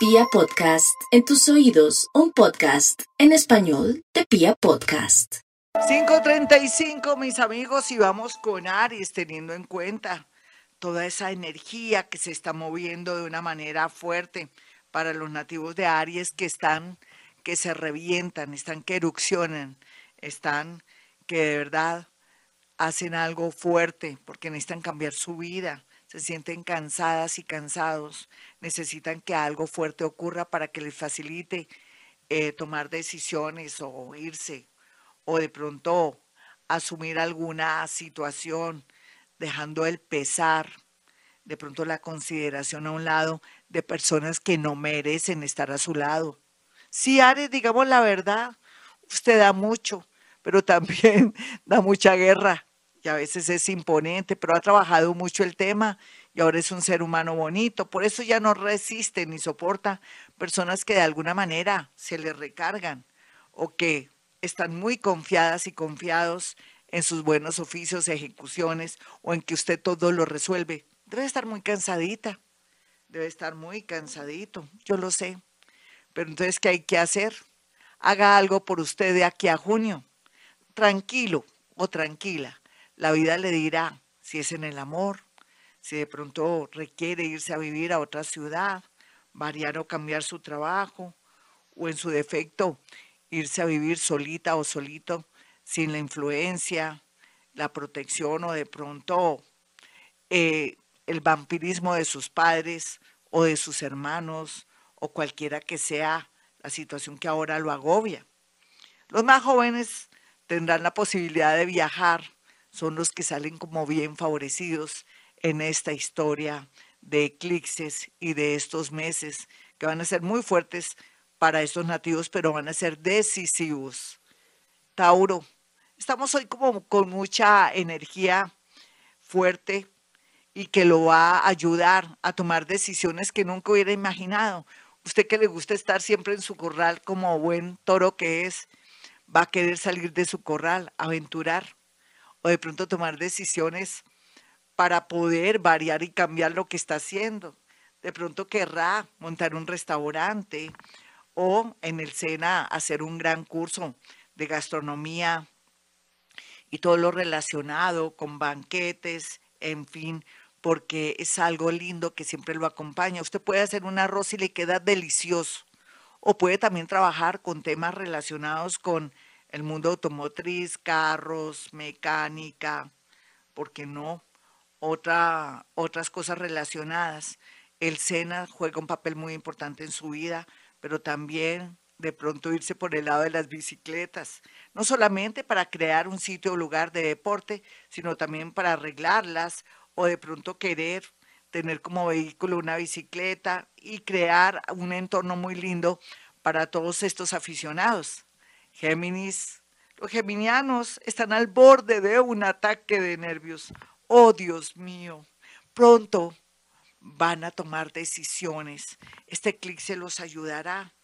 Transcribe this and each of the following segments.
Pia Podcast, en tus oídos, un podcast en español de Pia Podcast. 5.35, mis amigos, y vamos con Aries, teniendo en cuenta toda esa energía que se está moviendo de una manera fuerte para los nativos de Aries que están, que se revientan, están que erupcionan, están que de verdad hacen algo fuerte porque necesitan cambiar su vida, se sienten cansadas y cansados, necesitan que algo fuerte ocurra para que les facilite eh, tomar decisiones o irse o de pronto asumir alguna situación, dejando el pesar, de pronto la consideración a un lado de personas que no merecen estar a su lado. Sí, Ares, digamos la verdad, usted da mucho, pero también da mucha guerra y a veces es imponente, pero ha trabajado mucho el tema y ahora es un ser humano bonito. Por eso ya no resiste ni soporta personas que de alguna manera se le recargan o que están muy confiadas y confiados en sus buenos oficios, ejecuciones o en que usted todo lo resuelve. Debe estar muy cansadita, debe estar muy cansadito, yo lo sé. Pero entonces, ¿qué hay que hacer? Haga algo por usted de aquí a junio. Tranquilo o tranquila la vida le dirá si es en el amor, si de pronto requiere irse a vivir a otra ciudad, variar o cambiar su trabajo, o en su defecto irse a vivir solita o solito sin la influencia, la protección o de pronto eh, el vampirismo de sus padres o de sus hermanos o cualquiera que sea la situación que ahora lo agobia. Los más jóvenes tendrán la posibilidad de viajar son los que salen como bien favorecidos en esta historia de eclipses y de estos meses que van a ser muy fuertes para estos nativos, pero van a ser decisivos. Tauro, estamos hoy como con mucha energía fuerte y que lo va a ayudar a tomar decisiones que nunca hubiera imaginado. Usted que le gusta estar siempre en su corral como buen toro que es, va a querer salir de su corral, aventurar o de pronto tomar decisiones para poder variar y cambiar lo que está haciendo. De pronto querrá montar un restaurante o en el SENA hacer un gran curso de gastronomía y todo lo relacionado con banquetes, en fin, porque es algo lindo que siempre lo acompaña. Usted puede hacer un arroz y le queda delicioso. O puede también trabajar con temas relacionados con el mundo automotriz, carros, mecánica, ¿por qué no? Otra, otras cosas relacionadas. El SENA juega un papel muy importante en su vida, pero también de pronto irse por el lado de las bicicletas, no solamente para crear un sitio o lugar de deporte, sino también para arreglarlas o de pronto querer tener como vehículo una bicicleta y crear un entorno muy lindo para todos estos aficionados. Géminis, los geminianos están al borde de un ataque de nervios. Oh Dios mío, pronto van a tomar decisiones. Este eclipse los ayudará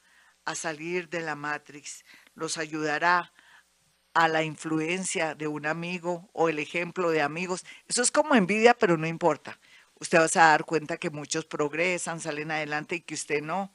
a salir de la Matrix, los ayudará a la influencia de un amigo o el ejemplo de amigos. Eso es como envidia, pero no importa. Usted va a dar cuenta que muchos progresan, salen adelante y que usted no.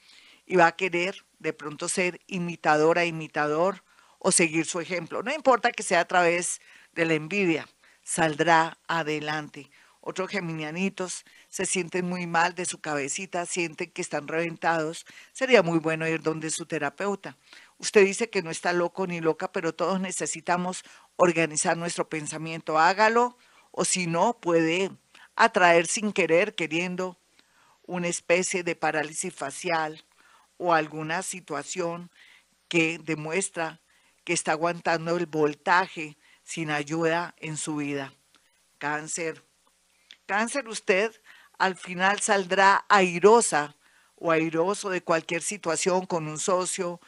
Y va a querer de pronto ser imitadora, imitador o seguir su ejemplo. No importa que sea a través de la envidia, saldrá adelante. Otros geminianitos se sienten muy mal de su cabecita, sienten que están reventados. Sería muy bueno ir donde su terapeuta. Usted dice que no está loco ni loca, pero todos necesitamos organizar nuestro pensamiento. Hágalo o si no, puede atraer sin querer, queriendo, una especie de parálisis facial o alguna situación que demuestra que está aguantando el voltaje sin ayuda en su vida. Cáncer. Cáncer, usted al final saldrá airosa o airoso de cualquier situación con un socio,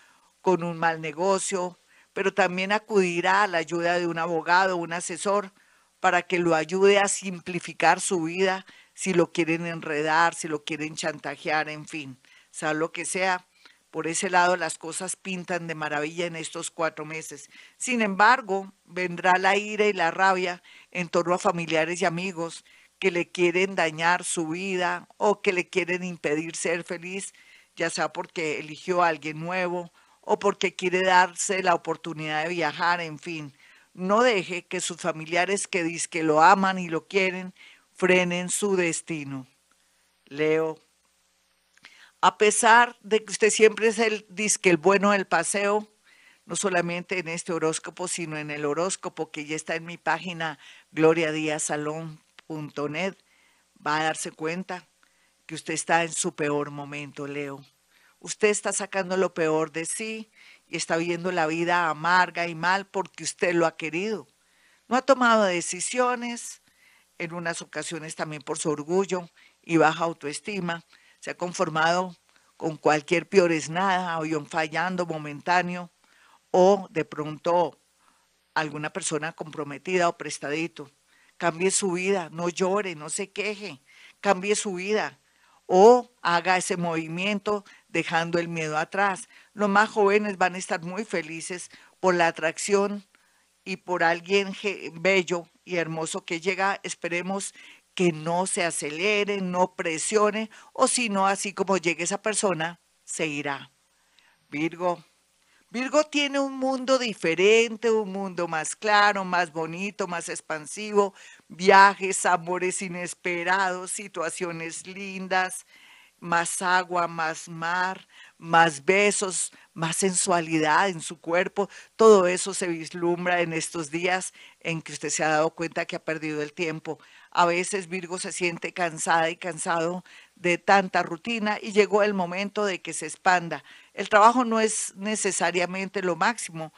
con un mal negocio, pero también acudirá a la ayuda de un abogado, un asesor, para que lo ayude a simplificar su vida si lo quieren enredar, si lo quieren chantajear, en fin, sea lo que sea. Por ese lado las cosas pintan de maravilla en estos cuatro meses. Sin embargo, vendrá la ira y la rabia en torno a familiares y amigos que le quieren dañar su vida o que le quieren impedir ser feliz ya sea porque eligió a alguien nuevo o porque quiere darse la oportunidad de viajar, en fin. No deje que sus familiares que dicen que lo aman y lo quieren frenen su destino. Leo. A pesar de que usted siempre es el disque el bueno del paseo, no solamente en este horóscopo, sino en el horóscopo que ya está en mi página gloriadiasalón.net, va a darse cuenta que usted está en su peor momento, Leo. Usted está sacando lo peor de sí y está viendo la vida amarga y mal porque usted lo ha querido. No ha tomado decisiones, en unas ocasiones también por su orgullo y baja autoestima. Se ha conformado con cualquier peor es nada, un fallando momentáneo o de pronto alguna persona comprometida o prestadito. Cambie su vida, no llore, no se queje, cambie su vida o haga ese movimiento dejando el miedo atrás. Los más jóvenes van a estar muy felices por la atracción y por alguien bello y hermoso que llega. Esperemos que no se acelere, no presione, o si no, así como llegue esa persona, se irá. Virgo. Virgo tiene un mundo diferente, un mundo más claro, más bonito, más expansivo, viajes, amores inesperados, situaciones lindas, más agua, más mar, más besos, más sensualidad en su cuerpo. Todo eso se vislumbra en estos días en que usted se ha dado cuenta que ha perdido el tiempo. A veces Virgo se siente cansada y cansado de tanta rutina y llegó el momento de que se expanda. El trabajo no es necesariamente lo máximo,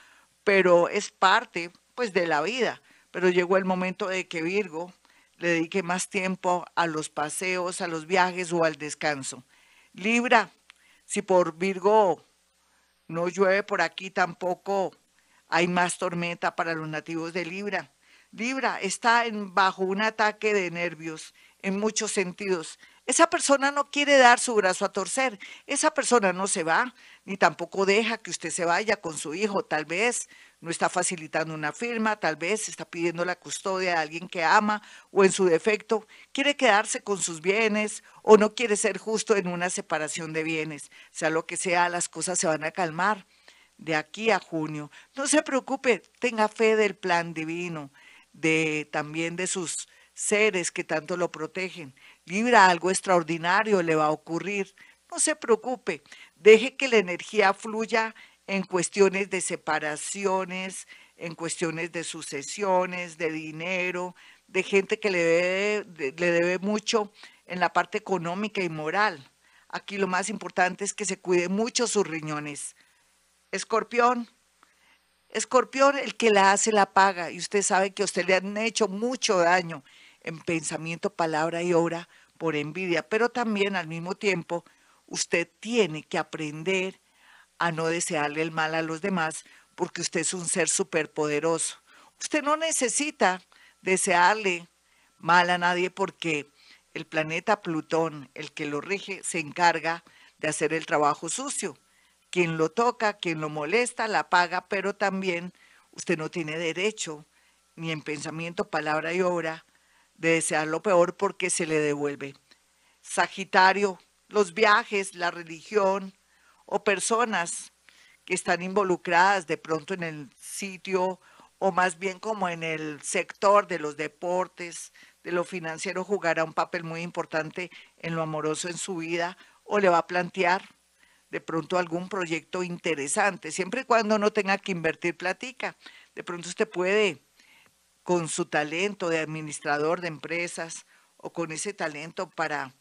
pero es parte pues de la vida. Pero llegó el momento de que Virgo le dedique más tiempo a los paseos, a los viajes o al descanso. Libra, si por Virgo no llueve por aquí tampoco hay más tormenta para los nativos de Libra. Libra está en, bajo un ataque de nervios en muchos sentidos. Esa persona no quiere dar su brazo a torcer. Esa persona no se va, ni tampoco deja que usted se vaya con su hijo. Tal vez no está facilitando una firma, tal vez está pidiendo la custodia de alguien que ama o en su defecto quiere quedarse con sus bienes o no quiere ser justo en una separación de bienes. Sea lo que sea, las cosas se van a calmar de aquí a junio. No se preocupe, tenga fe del plan divino, de también de sus seres que tanto lo protegen. Libra, algo extraordinario le va a ocurrir. No se preocupe, deje que la energía fluya en cuestiones de separaciones, en cuestiones de sucesiones, de dinero, de gente que le debe, le debe mucho en la parte económica y moral. Aquí lo más importante es que se cuide mucho sus riñones. Escorpión, escorpión, el que la hace la paga y usted sabe que a usted le han hecho mucho daño en pensamiento, palabra y obra por envidia, pero también al mismo tiempo usted tiene que aprender a no desearle el mal a los demás porque usted es un ser superpoderoso. Usted no necesita desearle mal a nadie porque el planeta Plutón, el que lo rige, se encarga de hacer el trabajo sucio. Quien lo toca, quien lo molesta, la paga, pero también usted no tiene derecho, ni en pensamiento, palabra y obra, de desear lo peor porque se le devuelve. Sagitario, los viajes, la religión, o personas que están involucradas de pronto en el sitio o más bien como en el sector de los deportes, de lo financiero, jugará un papel muy importante en lo amoroso en su vida o le va a plantear de pronto algún proyecto interesante, siempre y cuando no tenga que invertir platica. De pronto usted puede, con su talento de administrador de empresas o con ese talento para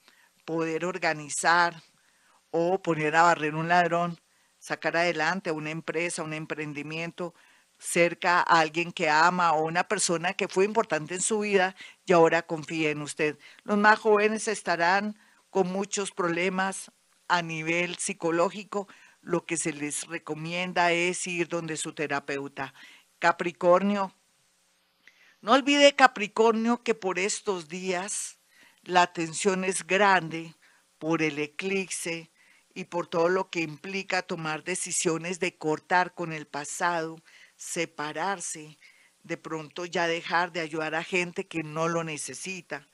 poder organizar o poner a barrer un ladrón, sacar adelante una empresa, un emprendimiento cerca a alguien que ama o una persona que fue importante en su vida y ahora confía en usted. Los más jóvenes estarán con muchos problemas a nivel psicológico. Lo que se les recomienda es ir donde su terapeuta. Capricornio. No olvide Capricornio que por estos días la tensión es grande por el eclipse, y por todo lo que implica tomar decisiones de cortar con el pasado, separarse, de pronto ya dejar de ayudar a gente que no lo necesita,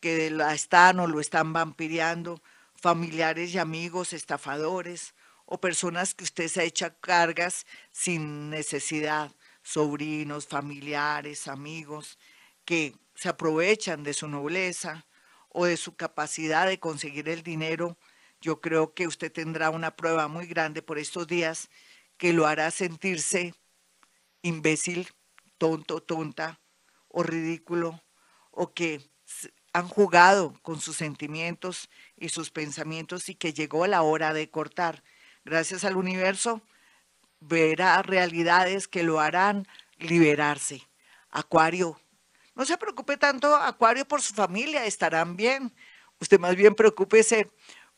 que la están o lo están vampireando, familiares y amigos estafadores o personas que usted se ha hecho cargas sin necesidad, sobrinos, familiares, amigos, que se aprovechan de su nobleza o de su capacidad de conseguir el dinero, yo creo que usted tendrá una prueba muy grande por estos días que lo hará sentirse imbécil, tonto, tonta o ridículo, o que han jugado con sus sentimientos y sus pensamientos y que llegó la hora de cortar. Gracias al universo, verá realidades que lo harán liberarse. Acuario, no se preocupe tanto, Acuario, por su familia, estarán bien. Usted más bien preocúpese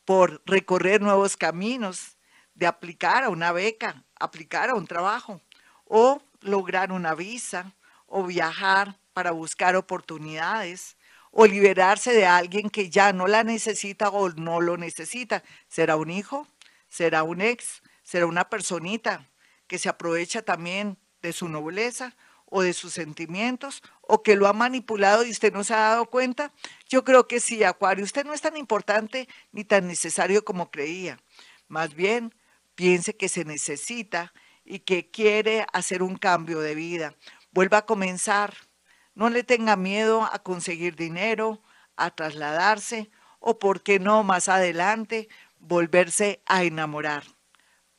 por recorrer nuevos caminos, de aplicar a una beca, aplicar a un trabajo o lograr una visa o viajar para buscar oportunidades o liberarse de alguien que ya no la necesita o no lo necesita. ¿Será un hijo? ¿Será un ex? ¿Será una personita que se aprovecha también de su nobleza o de sus sentimientos o que lo ha manipulado y usted no se ha dado cuenta? Yo creo que sí, Acuario, usted no es tan importante ni tan necesario como creía. Más bien, piense que se necesita y que quiere hacer un cambio de vida. Vuelva a comenzar. No le tenga miedo a conseguir dinero, a trasladarse o, por qué no, más adelante, volverse a enamorar.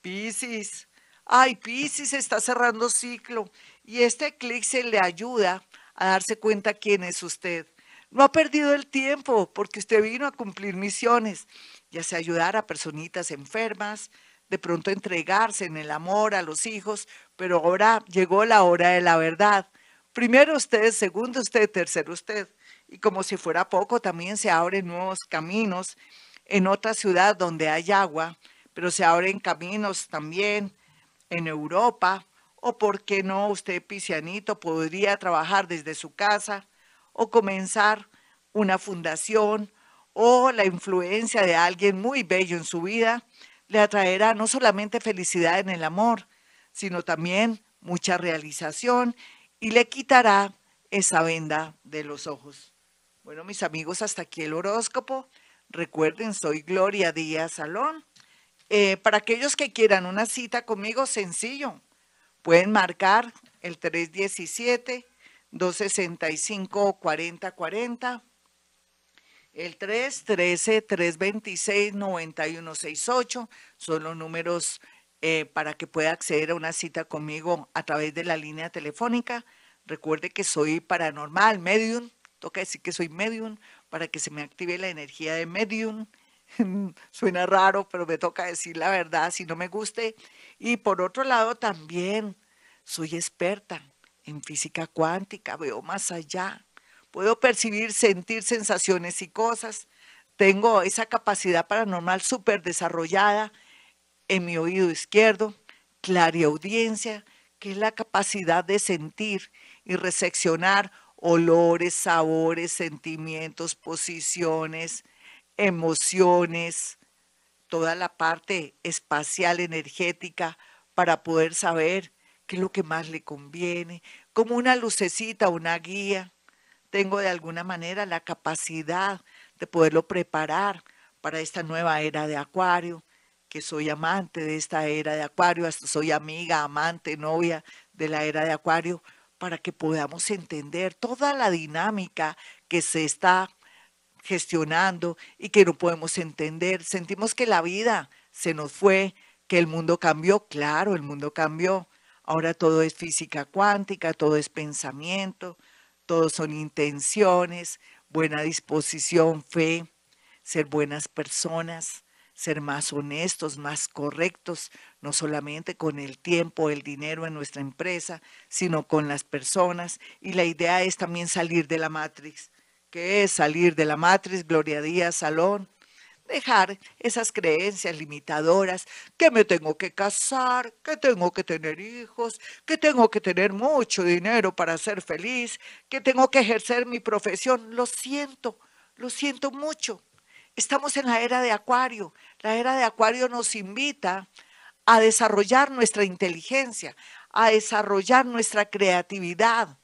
Piscis. Ay, Piscis está cerrando ciclo y este eclipse le ayuda a darse cuenta quién es usted. No ha perdido el tiempo porque usted vino a cumplir misiones, ya sea ayudar a personitas enfermas, de pronto entregarse en el amor a los hijos, pero ahora llegó la hora de la verdad. Primero usted, segundo usted, tercero usted. Y como si fuera poco, también se abren nuevos caminos en otra ciudad donde hay agua, pero se abren caminos también en Europa, o por qué no usted, Pisianito, podría trabajar desde su casa o comenzar una fundación o la influencia de alguien muy bello en su vida le atraerá no solamente felicidad en el amor, sino también mucha realización y le quitará esa venda de los ojos. Bueno, mis amigos, hasta aquí el horóscopo. Recuerden, soy Gloria Díaz Salón. Eh, para aquellos que quieran una cita conmigo, sencillo, pueden marcar el 317-265-4040 el 313-326-9168 son los números eh, para que pueda acceder a una cita conmigo a través de la línea telefónica. Recuerde que soy paranormal, medium. Toca decir que soy medium para que se me active la energía de medium. Suena raro, pero me toca decir la verdad si no me guste. Y por otro lado, también soy experta en física cuántica, veo más allá puedo percibir, sentir sensaciones y cosas. Tengo esa capacidad paranormal súper desarrollada en mi oído izquierdo, clariaudiencia, que es la capacidad de sentir y reseccionar olores, sabores, sentimientos, posiciones, emociones, toda la parte espacial energética para poder saber qué es lo que más le conviene, como una lucecita, una guía tengo de alguna manera la capacidad de poderlo preparar para esta nueva era de Acuario, que soy amante de esta era de Acuario, hasta soy amiga, amante, novia de la era de Acuario, para que podamos entender toda la dinámica que se está gestionando y que no podemos entender. Sentimos que la vida se nos fue, que el mundo cambió, claro, el mundo cambió. Ahora todo es física cuántica, todo es pensamiento, todos son intenciones, buena disposición, fe, ser buenas personas, ser más honestos, más correctos, no solamente con el tiempo, el dinero en nuestra empresa, sino con las personas. Y la idea es también salir de la Matrix. ¿Qué es salir de la Matrix? Gloria Díaz Salón dejar esas creencias limitadoras, que me tengo que casar, que tengo que tener hijos, que tengo que tener mucho dinero para ser feliz, que tengo que ejercer mi profesión. Lo siento, lo siento mucho. Estamos en la era de Acuario. La era de Acuario nos invita a desarrollar nuestra inteligencia, a desarrollar nuestra creatividad,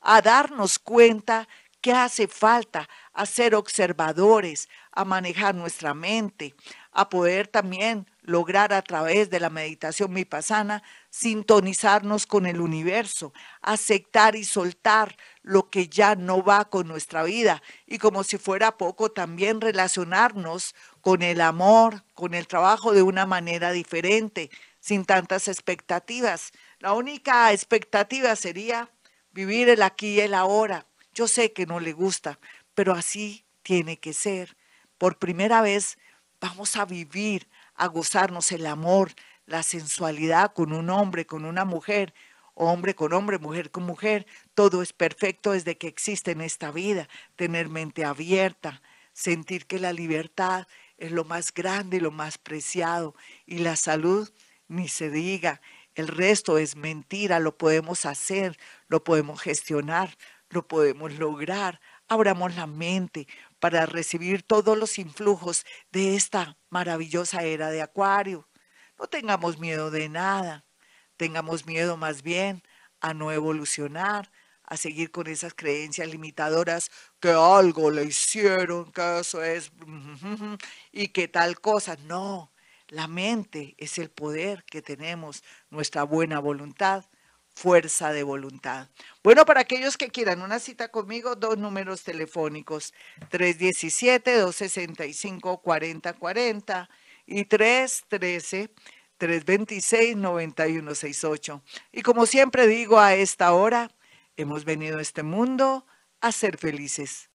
a darnos cuenta ¿Qué hace falta? A ser observadores, a manejar nuestra mente, a poder también lograr a través de la meditación vipassana sintonizarnos con el universo, aceptar y soltar lo que ya no va con nuestra vida y como si fuera poco también relacionarnos con el amor, con el trabajo de una manera diferente, sin tantas expectativas. La única expectativa sería vivir el aquí y el ahora. Yo sé que no le gusta, pero así tiene que ser. Por primera vez vamos a vivir, a gozarnos el amor, la sensualidad con un hombre, con una mujer, hombre con hombre, mujer con mujer. Todo es perfecto desde que existe en esta vida. Tener mente abierta, sentir que la libertad es lo más grande y lo más preciado. Y la salud, ni se diga. El resto es mentira, lo podemos hacer, lo podemos gestionar, lo podemos lograr. Abramos la mente para recibir todos los influjos de esta maravillosa era de Acuario. No tengamos miedo de nada, tengamos miedo más bien a no evolucionar, a seguir con esas creencias limitadoras que algo le hicieron, que eso es y que tal cosa. No, la mente es el poder que tenemos, nuestra buena voluntad, fuerza de voluntad. Bueno, para aquellos que quieran una cita conmigo, dos números telefónicos, 317-265-4040 y 313-326-9168. Y como siempre digo a esta hora, hemos venido a este mundo a ser felices.